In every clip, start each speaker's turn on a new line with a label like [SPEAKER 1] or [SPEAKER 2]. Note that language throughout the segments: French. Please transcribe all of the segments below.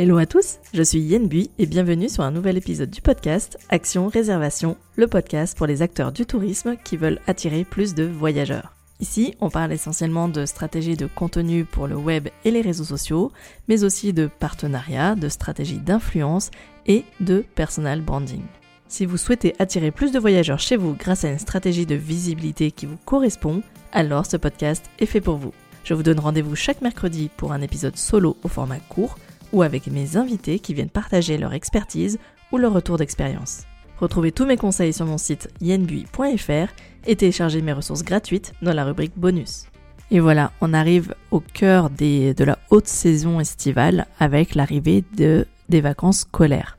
[SPEAKER 1] Hello à tous, je suis Yen Bui et bienvenue sur un nouvel épisode du podcast Action Réservation, le podcast pour les acteurs du tourisme qui veulent attirer plus de voyageurs. Ici, on parle essentiellement de stratégies de contenu pour le web et les réseaux sociaux, mais aussi de partenariats, de stratégies d'influence et de personal branding. Si vous souhaitez attirer plus de voyageurs chez vous grâce à une stratégie de visibilité qui vous correspond, alors ce podcast est fait pour vous. Je vous donne rendez-vous chaque mercredi pour un épisode solo au format court ou avec mes invités qui viennent partager leur expertise ou leur retour d'expérience. Retrouvez tous mes conseils sur mon site yenbui.fr et téléchargez mes ressources gratuites dans la rubrique bonus. Et voilà, on arrive au cœur de la haute saison estivale avec l'arrivée de, des vacances scolaires.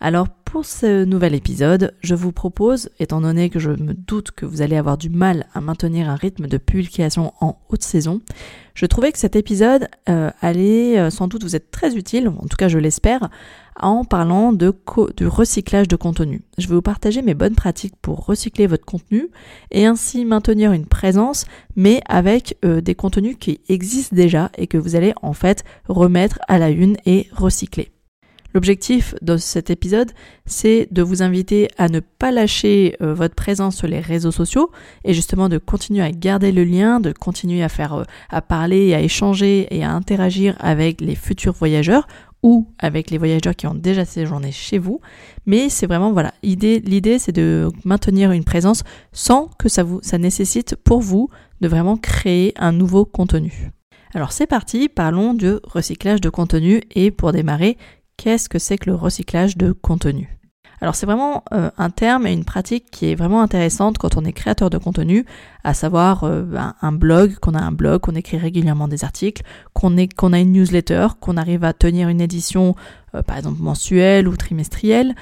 [SPEAKER 1] Alors pour ce nouvel épisode, je vous propose, étant donné que je me doute que vous allez avoir du mal à maintenir un rythme de publication en haute saison, je trouvais que cet épisode euh, allait euh, sans doute vous être très utile, en tout cas je l'espère, en parlant du recyclage de contenu. Je vais vous partager mes bonnes pratiques pour recycler votre contenu et ainsi maintenir une présence, mais avec euh, des contenus qui existent déjà et que vous allez en fait remettre à la une et recycler. L'objectif de cet épisode, c'est de vous inviter à ne pas lâcher euh, votre présence sur les réseaux sociaux et justement de continuer à garder le lien, de continuer à faire, euh, à parler, à échanger et à interagir avec les futurs voyageurs ou avec les voyageurs qui ont déjà séjourné chez vous. Mais c'est vraiment, voilà, l'idée, c'est de maintenir une présence sans que ça vous, ça nécessite pour vous de vraiment créer un nouveau contenu. Alors c'est parti, parlons du recyclage de contenu et pour démarrer, qu'est-ce que c'est que le recyclage de contenu? Alors c'est vraiment euh, un terme et une pratique qui est vraiment intéressante quand on est créateur de contenu, à savoir euh, un, blog, qu'on a un blog, qu'on écrit régulièrement des articles, qu'on a une newsletter, qu'on arrive à tenir une édition euh, par exemple mensuelle ou trimestrielle,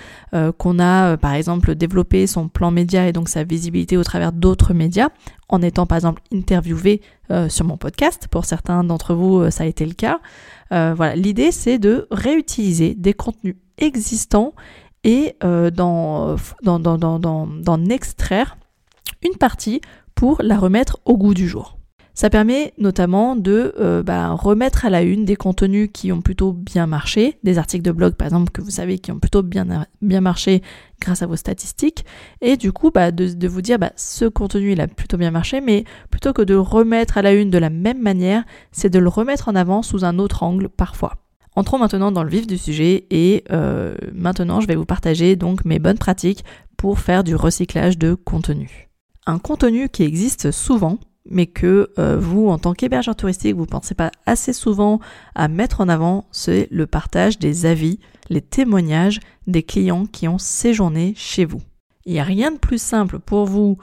[SPEAKER 1] qu'on a par exemple développé son plan média et donc sa visibilité au travers d'autres médias, en étant par exemple interviewé sur mon podcast. Pour certains d'entre vous, ça a été le cas. Voilà, l'idée c'est de réutiliser des contenus existants et euh, d'en extraire une partie pour la remettre au goût du jour. Ça permet notamment de euh, bah, remettre à la une des contenus qui ont plutôt bien marché, des articles de blog par exemple que vous savez qui ont plutôt bien, marché grâce à vos statistiques, et du coup bah, de, de, vous dire bah, ce contenu il a plutôt bien marché, mais plutôt que de le remettre à la une de la même manière, c'est de le remettre en avant sous un autre angle parfois. Entrons maintenant dans le vif du sujet et euh, maintenant je vais vous partager donc mes bonnes pratiques pour faire du recyclage de contenu. Un contenu qui existe souvent mais que euh, vous, en tant qu'hébergeur touristique, vous ne pensez pas assez souvent à mettre en avant, c'est le partage des avis, les témoignages des clients qui ont séjourné chez vous. Il n'y a rien de plus simple pour vous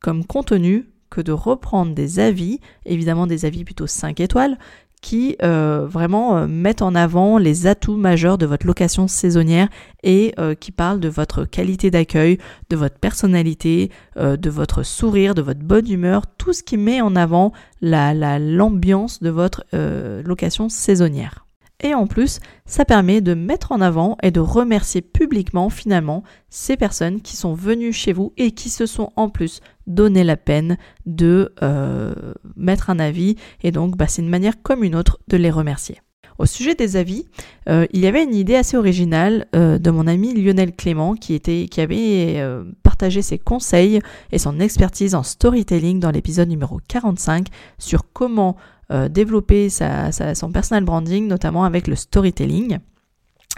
[SPEAKER 1] comme contenu que de reprendre des avis, évidemment des avis plutôt 5 étoiles, qui euh, vraiment euh, mettent en avant les atouts majeurs de votre location saisonnière et euh, qui parlent de votre qualité d'accueil, de votre personnalité, de votre sourire, de votre bonne humeur, tout ce qui met en avant l'ambiance la, de votre location saisonnière. Et en plus, ça permet de mettre en avant et de remercier publiquement finalement ces personnes qui sont venues chez vous et qui se sont en plus donné la peine de euh, mettre un avis. Et donc, bah, c'est une manière comme une autre de les remercier. Au sujet des avis, euh, il y avait une idée assez originale euh, de mon ami Lionel Clément qui, était, qui avait partagé ses conseils et son expertise en storytelling dans l'épisode numéro 45 sur comment euh, développer son personal branding, notamment avec le storytelling.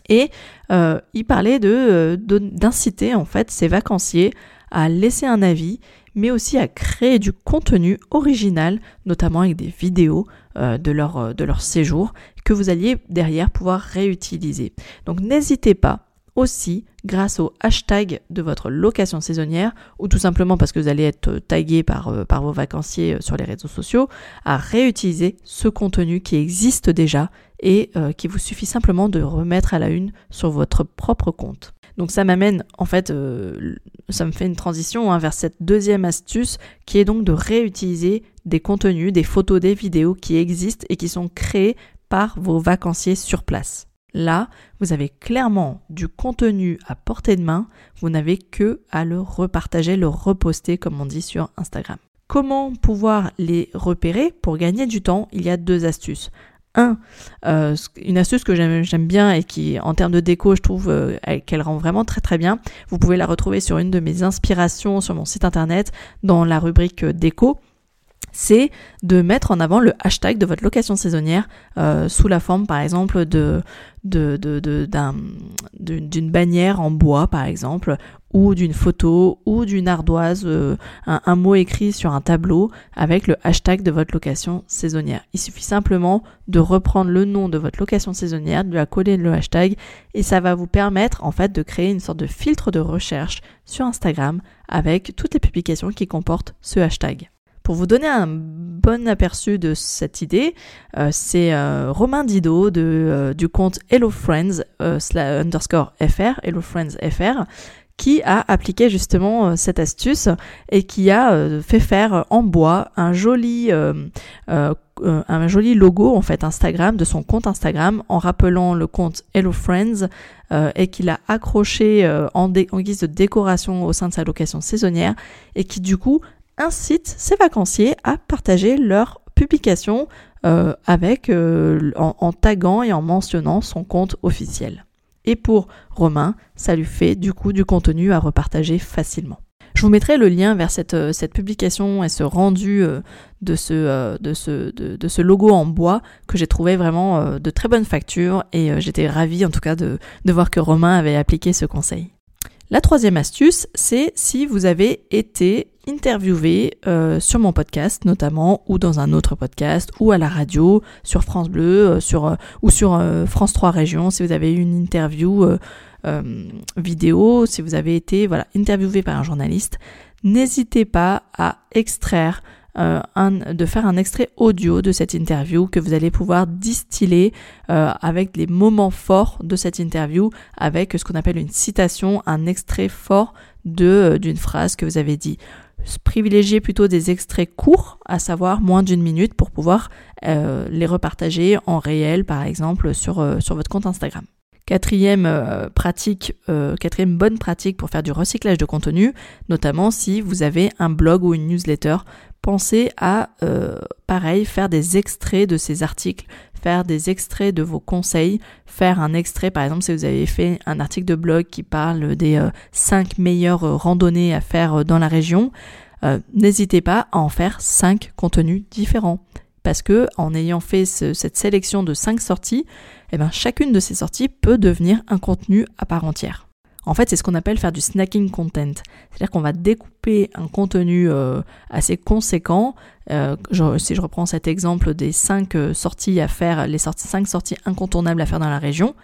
[SPEAKER 1] Et euh, il parlait euh, d'inciter en fait ses vacanciers à laisser un avis, mais aussi à créer du contenu original, notamment avec des vidéos de leur séjour, que vous alliez derrière pouvoir réutiliser. Donc n'hésitez pas aussi grâce au hashtag de votre location saisonnière ou tout simplement parce que vous allez être tagué par, euh, par vos vacanciers euh, sur les réseaux sociaux à réutiliser ce contenu qui existe déjà et euh, qui vous suffit simplement de remettre à la une sur votre propre compte. Donc ça m'amène en fait, ça me fait une transition hein, vers cette deuxième astuce qui est donc de réutiliser des contenus, des photos, des vidéos qui existent et qui sont créés par vos vacanciers sur place. Là, vous avez clairement du contenu à portée de main, vous n'avez que à le repartager, le reposter comme on dit sur Instagram. Comment pouvoir les repérer Pour gagner du temps, il y a deux astuces. un, euh, une astuce que j'aime bien et qui, en termes de déco, je trouve euh, qu'elle rend vraiment très très bien. Vous pouvez la retrouver sur une de mes inspirations sur mon site internet dans la rubrique déco c'est de mettre en avant le hashtag de votre location saisonnière euh, sous la forme par exemple d'une bannière en bois par exemple ou d'une photo ou d'une ardoise, euh, un, mot écrit sur un tableau avec le hashtag de votre location saisonnière. Il suffit simplement de reprendre le nom de votre location saisonnière, de la coller le hashtag et ça va vous permettre en fait de créer une sorte de filtre de recherche sur Instagram avec toutes les publications qui comportent ce hashtag. Pour vous donner un bon aperçu de cette idée, euh, c'est euh, Romain Dido de, euh, du compte Hello Friends underscore FR, Hello Friends FR, qui a appliqué justement cette astuce et qui a fait faire en bois un joli un joli logo en fait Instagram de son compte Instagram en rappelant le compte Hello Friends et qu'il a accroché en, en, guise de décoration au sein de sa location saisonnière et qui du coup incite ses vacanciers à partager leurs publications euh, avec, euh, en, taguant et en mentionnant son compte officiel. Et pour Romain, ça lui fait du coup du contenu à repartager facilement. Je vous mettrai le lien vers cette, euh, cette publication et ce rendu de ce, de, ce, de, ce logo en bois que j'ai trouvé vraiment de très bonne facture et j'étais ravie en tout cas de, de voir que Romain avait appliqué ce conseil. La troisième astuce, c'est si vous avez été interviewé euh, sur mon podcast notamment ou dans un autre podcast ou à la radio sur France Bleu euh, sur euh, ou sur France 3 Régions si vous avez eu une interview vidéo si vous avez été voilà interviewé par un journaliste n'hésitez pas à extraire euh, de faire un extrait audio de cette interview que vous allez pouvoir distiller euh, avec les moments forts de cette interview, avec ce qu'on appelle une citation, un extrait fort de euh, d'une phrase que vous avez dit. Privilégiez plutôt des extraits courts, à savoir moins d'une minute, pour pouvoir les repartager en réel, par exemple, sur, sur votre compte Instagram. Quatrième pratique, quatrième bonne pratique pour faire du recyclage de contenu, notamment si vous avez un blog ou une newsletter pensez à, euh, pareil, faire des extraits de ces articles, faire des extraits de vos conseils, faire un extrait, par exemple, si vous avez fait un article de blog qui parle des 5 euh, meilleures euh, randonnées à faire dans la région, n'hésitez pas à en faire 5 contenus différents. Parce que en ayant fait cette sélection de 5 sorties, eh ben, chacune de ces sorties peut devenir un contenu à part entière. En fait, c'est ce qu'on appelle faire du snacking content. C'est-à-dire qu'on va découper un contenu euh, assez conséquent. Euh, si je reprends cet exemple des 5 euh, sorties à faire, les 5 sorties incontournables à faire dans la région,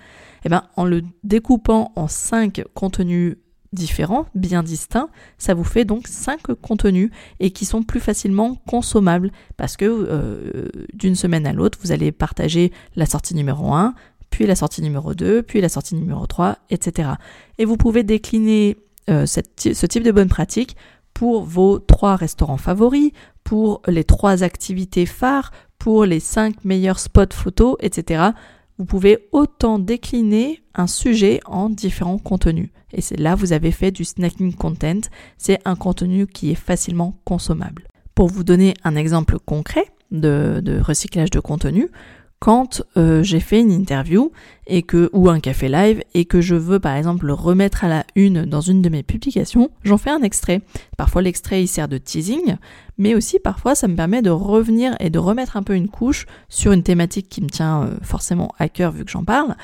[SPEAKER 1] eh ben, en le découpant en 5 contenus différents, bien distincts, ça vous fait donc 5 contenus et qui sont plus facilement consommables parce que d'une semaine à l'autre, vous allez partager la sortie numéro 1, puis la sortie numéro 2, puis la sortie numéro 3, etc. Et vous pouvez décliner euh, ce type de bonne pratique pour vos trois restaurants favoris, pour les trois activités phares, pour les cinq meilleurs spots photos, etc. Vous pouvez autant décliner un sujet en différents contenus. Et c'est là vous avez fait du snacking content. C'est un contenu qui est facilement consommable. Pour vous donner un exemple concret de recyclage de contenu, quand euh, j'ai fait une interview et que ou un café live et que je veux par exemple le remettre à la une dans une de mes publications, j'en fais un extrait. Parfois l'extrait il sert de teasing, mais aussi parfois ça me permet de revenir et de remettre un peu une couche sur une thématique qui me tient euh, forcément à cœur vu que j'en parle.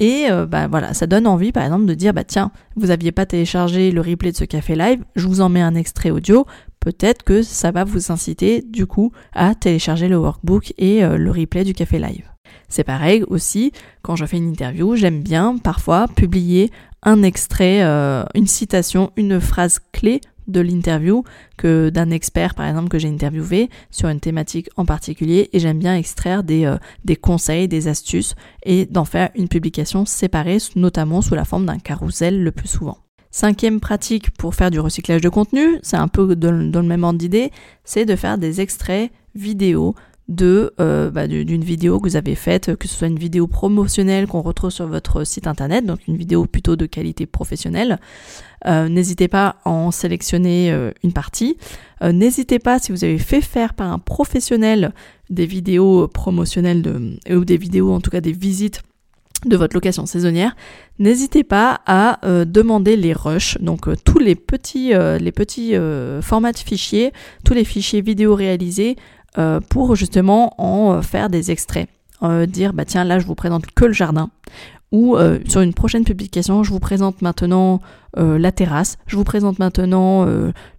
[SPEAKER 1] Et euh, bah voilà, ça donne envie par exemple de dire bah tiens, vous aviez pas téléchargé le replay de ce café live, je vous en mets un extrait audio peut-être que ça va vous inciter du coup à télécharger le workbook et euh, le replay du café live. C'est pareil aussi, quand je fais une interview, j'aime bien parfois publier un extrait, euh, une citation, une phrase clé de l'interview que d'un expert par exemple que j'ai interviewé sur une thématique en particulier et j'aime bien extraire des, euh, des conseils, des astuces et d'en faire une publication séparée notamment sous la forme d'un carrousel le plus souvent. Cinquième pratique pour faire du recyclage de contenu, c'est un peu dans le même ordre d'idée, c'est de faire des extraits vidéo de euh, bah, d'une vidéo que vous avez faite, que ce soit une vidéo promotionnelle qu'on retrouve sur votre site internet, donc une vidéo plutôt de qualité professionnelle. Euh, n'hésitez pas à en sélectionner euh, une partie. N'hésitez pas si vous avez fait faire par un professionnel des vidéos promotionnelles ou des vidéos en tout cas des visites de votre location saisonnière, n'hésitez pas à demander les rushs, donc tous les petits, les petits formats de fichiers, tous les fichiers vidéo réalisés euh, pour justement en euh, faire des extraits. Euh, dire bah tiens là je vous présente que le jardin ou sur une prochaine publication je vous présente maintenant la terrasse, je vous présente maintenant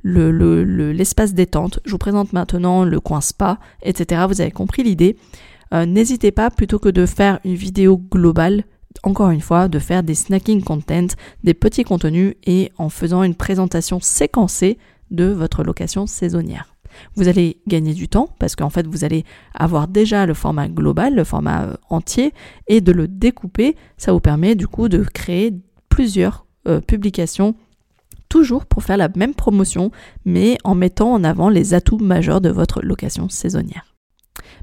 [SPEAKER 1] l'espace le, détente, je vous présente maintenant le coin spa, etc. Vous avez compris l'idée. N'hésitez pas plutôt que de faire une vidéo globale encore une fois, de faire des snacking content, des petits contenus et en faisant une présentation séquencée de votre location saisonnière. Vous allez gagner du temps parce qu'en fait vous allez avoir déjà le format global, le format euh, entier, et de le découper, ça vous permet du coup de créer plusieurs euh, publications toujours pour faire la même promotion, mais en mettant en avant les atouts majeurs de votre location saisonnière.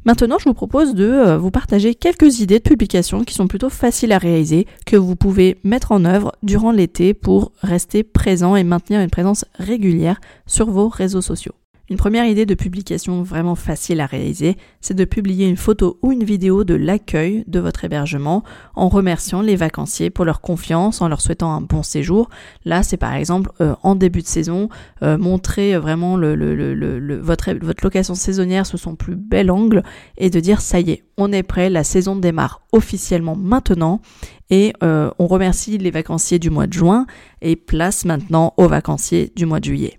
[SPEAKER 1] Maintenant, je vous propose de euh, vous partager quelques idées de publications qui sont plutôt faciles à réaliser, que vous pouvez mettre en œuvre durant l'été pour rester présent et maintenir une présence régulière sur vos réseaux sociaux. Une première idée de publication vraiment facile à réaliser, c'est de publier une photo ou une vidéo de l'accueil de votre hébergement en remerciant les vacanciers pour leur confiance, en leur souhaitant un bon séjour. Là, c'est par exemple euh, en début de saison, euh, montrer vraiment votre location saisonnière sous son plus bel angle et de dire ça y est, on est prêt, la saison démarre officiellement maintenant et euh, on remercie les vacanciers du mois de juin et place maintenant aux vacanciers du mois de juillet.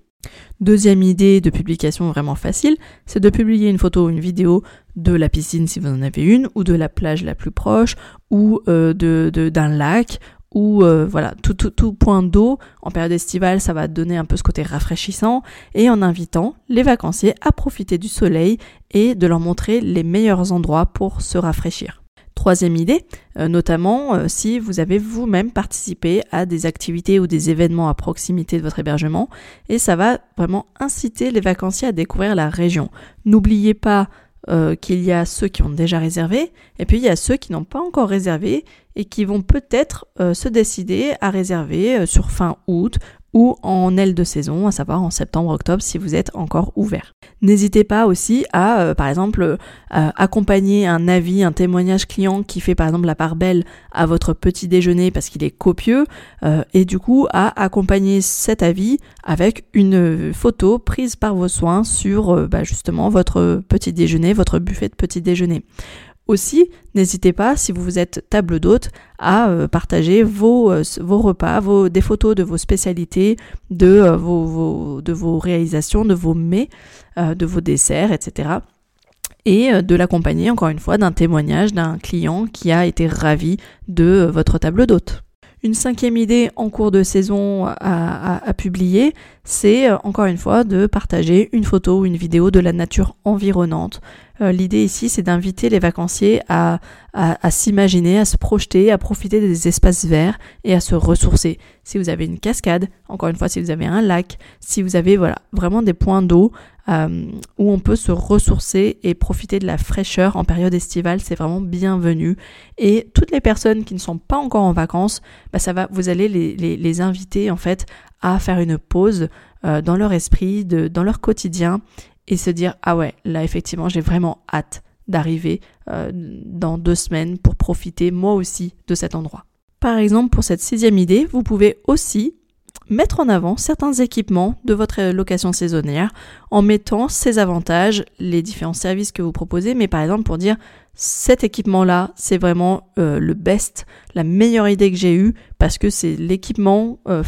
[SPEAKER 1] Deuxième idée de publication vraiment facile, c'est de publier une photo ou une vidéo de la piscine si vous en avez une, ou de la plage la plus proche, ou euh, de, d'un lac, ou euh, voilà, tout, tout, tout point d'eau. En période estivale, ça va donner un peu ce côté rafraîchissant, et en invitant les vacanciers à profiter du soleil et de leur montrer les meilleurs endroits pour se rafraîchir. Troisième idée, euh, notamment euh, si vous avez vous-même participé à des activités ou des événements à proximité de votre hébergement, et ça va vraiment inciter les vacanciers à découvrir la région. N'oubliez pas euh, qu'il y a ceux qui ont déjà réservé, et puis il y a ceux qui n'ont pas encore réservé et qui vont peut-être se décider à réserver sur fin août ou en aile de saison, à savoir en septembre-octobre si vous êtes encore ouvert. N'hésitez pas aussi à, euh, par exemple, euh, accompagner un avis, un témoignage client qui fait par exemple la part belle à votre petit déjeuner parce qu'il est copieux, euh, et du coup à accompagner cet avis avec une photo prise par vos soins sur bah, justement votre petit déjeuner, votre buffet de petit déjeuner. Aussi, n'hésitez pas, si vous êtes table d'hôte, à euh, partager vos, euh, vos repas, vos, des photos de vos spécialités, de, euh, vos réalisations, de vos mets, de vos desserts, etc. Et de l'accompagner, encore une fois, d'un témoignage d'un client qui a été ravi de votre table d'hôte. Une cinquième idée en cours de saison à, publier, c'est encore une fois de partager une photo ou une vidéo de la nature environnante. Euh, l'idée ici, c'est d'inviter les vacanciers à, s'imaginer, à se projeter, à profiter des espaces verts et à se ressourcer. Si vous avez une cascade, encore une fois, si vous avez un lac, si vous avez vraiment des points d'eau euh, où on peut se ressourcer et profiter de la fraîcheur en période estivale, c'est vraiment bienvenu. Et toutes les personnes qui ne sont pas encore en vacances, bah ça va, vous allez les, inviter en fait à faire une pause euh, dans leur esprit, dans leur quotidien et se dire ah ouais là effectivement j'ai vraiment hâte d'arriver euh, dans deux semaines pour profiter moi aussi de cet endroit. Par exemple pour cette sixième idée vous pouvez aussi mettre en avant certains équipements de votre location saisonnière en mettant ses avantages, les différents services que vous proposez, mais par exemple pour dire cet équipement-là, c'est vraiment euh, le best, la meilleure idée que j'ai eue parce que c'est l'équipement euh,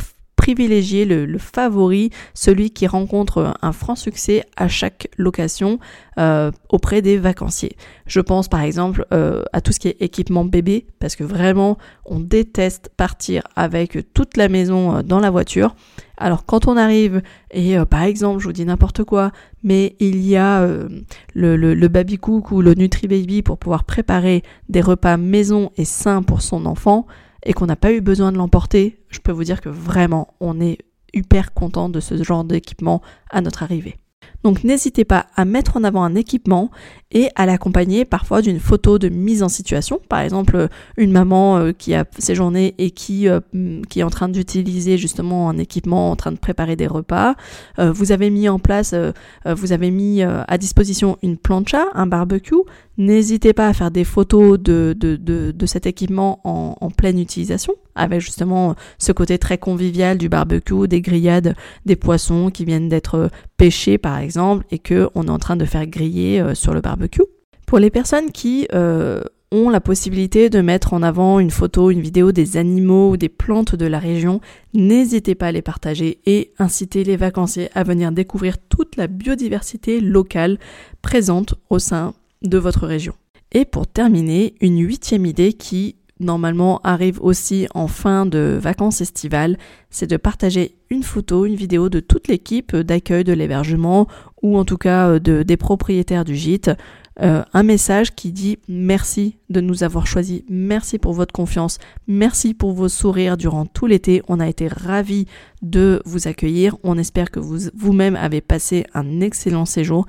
[SPEAKER 1] privilégier le, favori, celui qui rencontre un franc succès à chaque location euh, auprès des vacanciers. Je pense par exemple euh, à tout ce qui est équipement bébé, parce que vraiment on déteste partir avec toute la maison euh, dans la voiture. Alors quand on arrive et par exemple, je vous dis n'importe quoi, mais il y a le, le, le baby cook ou le nutri baby pour pouvoir préparer des repas maison et sains pour son enfant, et qu'on n'a pas eu besoin de l'emporter, je peux vous dire que vraiment on est hyper content de ce genre d'équipement à notre arrivée. Donc n'hésitez pas à mettre en avant un équipement et à l'accompagner parfois d'une photo de mise en situation. Par exemple, une maman euh, qui a séjourné et qui, euh, qui est en train d'utiliser justement un équipement en train de préparer des repas. Euh, vous avez mis en place, vous avez mis à disposition une plancha, un barbecue. N'hésitez pas à faire des photos de, de, de, cet équipement en, en, pleine utilisation, avec justement ce côté très convivial du barbecue, des grillades, des poissons qui viennent d'être pêchés par exemple, et que on est en train de faire griller sur le barbecue. Pour les personnes qui euh, ont la possibilité de mettre en avant une photo, une vidéo des animaux ou des plantes de la région, n'hésitez pas à les partager et incitez les vacanciers à venir découvrir toute la biodiversité locale présente au sein de votre région. Et pour terminer, une huitième idée qui normalement arrive aussi en fin de vacances estivales, c'est de partager une photo, une vidéo de toute l'équipe d'accueil de l'hébergement ou en tout cas euh, de, des propriétaires du gîte. Euh, un message qui dit merci de nous avoir choisis, merci pour votre confiance, merci pour vos sourires durant tout l'été. On a été ravis de vous accueillir. On espère que vous vous-même avez passé un excellent séjour.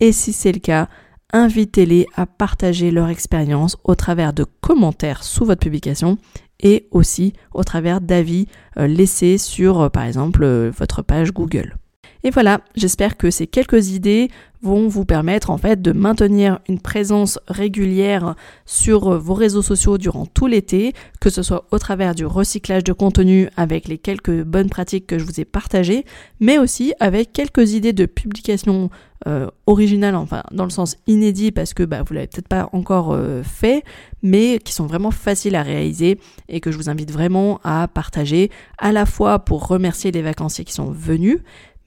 [SPEAKER 1] Et si c'est le cas, invitez-les à partager leur expérience au travers de commentaires sous votre publication et aussi au travers d'avis euh, laissés sur, euh, par exemple, euh, votre page Google. Et voilà, j'espère que ces quelques idées vont vous permettre en fait de maintenir une présence régulière sur vos réseaux sociaux durant tout l'été, que ce soit au travers du recyclage de contenu avec les quelques bonnes pratiques que je vous ai partagées, mais aussi avec quelques idées de publication euh, originales, enfin dans le sens inédit parce que bah, vous l'avez peut-être pas encore euh, fait, mais qui sont vraiment faciles à réaliser et que je vous invite vraiment à partager à la fois pour remercier les vacanciers qui sont venus,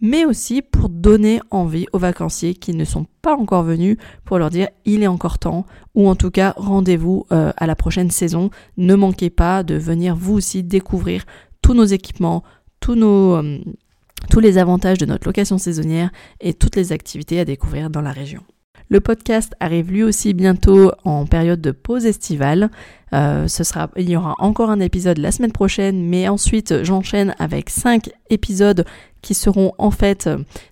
[SPEAKER 1] mais aussi pour donner envie aux vacanciers qui ne sont pas encore venus pour leur dire il est encore temps ou en tout cas rendez-vous euh, à la prochaine saison. Ne manquez pas de venir vous aussi découvrir tous nos équipements, euh, tous les avantages de notre location saisonnière et toutes les activités à découvrir dans la région. Le podcast arrive lui aussi bientôt en période de pause estivale. Euh, il y aura encore un épisode la semaine prochaine, mais ensuite j'enchaîne avec cinq épisodes qui seront en fait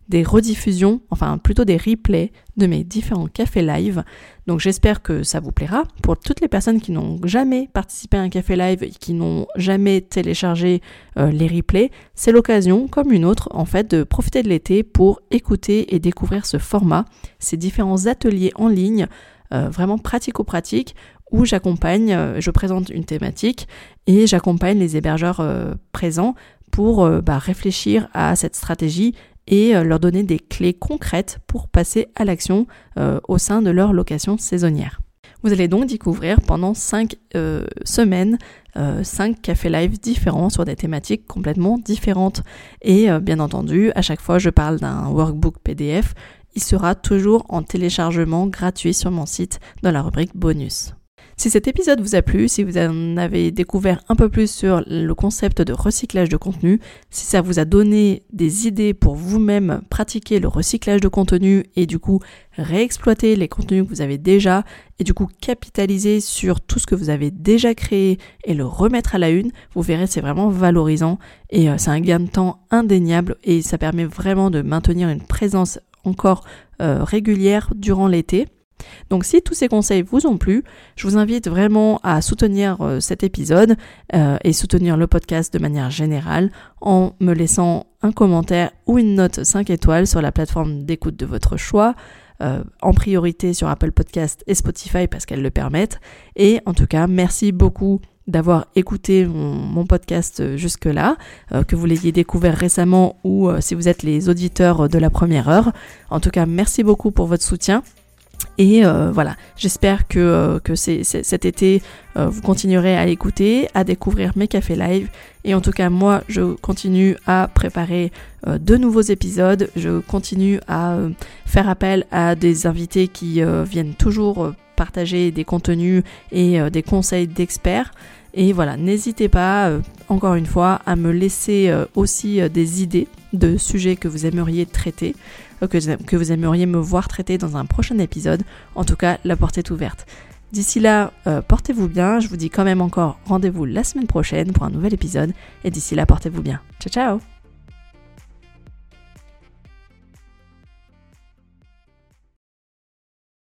[SPEAKER 1] des rediffusions, enfin plutôt des replays de mes différents cafés live. Donc j'espère que ça vous plaira. Pour toutes les personnes qui n'ont jamais participé à un café live et qui n'ont jamais téléchargé euh, les replays, c'est l'occasion, comme une autre, en fait, de profiter de l'été pour écouter et découvrir ce format, ces différents ateliers en ligne, euh, vraiment pratico-pratiques, où j'accompagne, euh, je présente une thématique et j'accompagne les hébergeurs présents pour euh, bah, réfléchir à cette stratégie et euh, leur donner des clés concrètes pour passer à l'action euh, au sein de leur location saisonnière. Vous allez donc découvrir pendant 5 semaines 5 cafés live différents sur des thématiques complètement différentes. Et bien entendu, à chaque fois je parle d'un workbook PDF, il sera toujours en téléchargement gratuit sur mon site dans la rubrique bonus. Si cet épisode vous a plu, si vous en avez découvert un peu plus sur le concept de recyclage de contenu, si ça vous a donné des idées pour vous-même pratiquer le recyclage de contenu et du coup réexploiter les contenus que vous avez déjà et du coup capitaliser sur tout ce que vous avez déjà créé et le remettre à la une, vous verrez c'est vraiment valorisant et euh, c'est un gain de temps indéniable et ça permet vraiment de maintenir une présence encore euh, régulière durant l'été. Donc si tous ces conseils vous ont plu, je vous invite vraiment à soutenir euh, cet épisode euh, et soutenir le podcast de manière générale en me laissant un commentaire ou une note 5 étoiles sur la plateforme d'écoute de votre choix. En priorité sur Apple Podcast et Spotify parce qu'elles le permettent. Et en tout cas, merci beaucoup d'avoir écouté mon, podcast jusque-là, que vous l'ayez découvert récemment ou si vous êtes les auditeurs de la première heure. En tout cas, merci beaucoup pour votre soutien et euh, voilà, j'espère que, euh, cet été, euh, vous continuerez à l'écouter, à découvrir mes cafés live. Et en tout cas, moi, je continue à préparer de nouveaux épisodes. Je continue à faire appel à des invités qui viennent toujours partager des contenus et des conseils d'experts. Et voilà, n'hésitez pas, encore une fois, à me laisser aussi des idées de sujets que vous aimeriez traiter. Euh, que, vous aimeriez me voir traiter dans un prochain épisode. En tout cas, la porte est ouverte. D'ici là, euh, portez-vous bien. Je vous dis quand même encore rendez-vous la semaine prochaine pour un nouvel épisode. Et d'ici là, portez-vous bien. Ciao ciao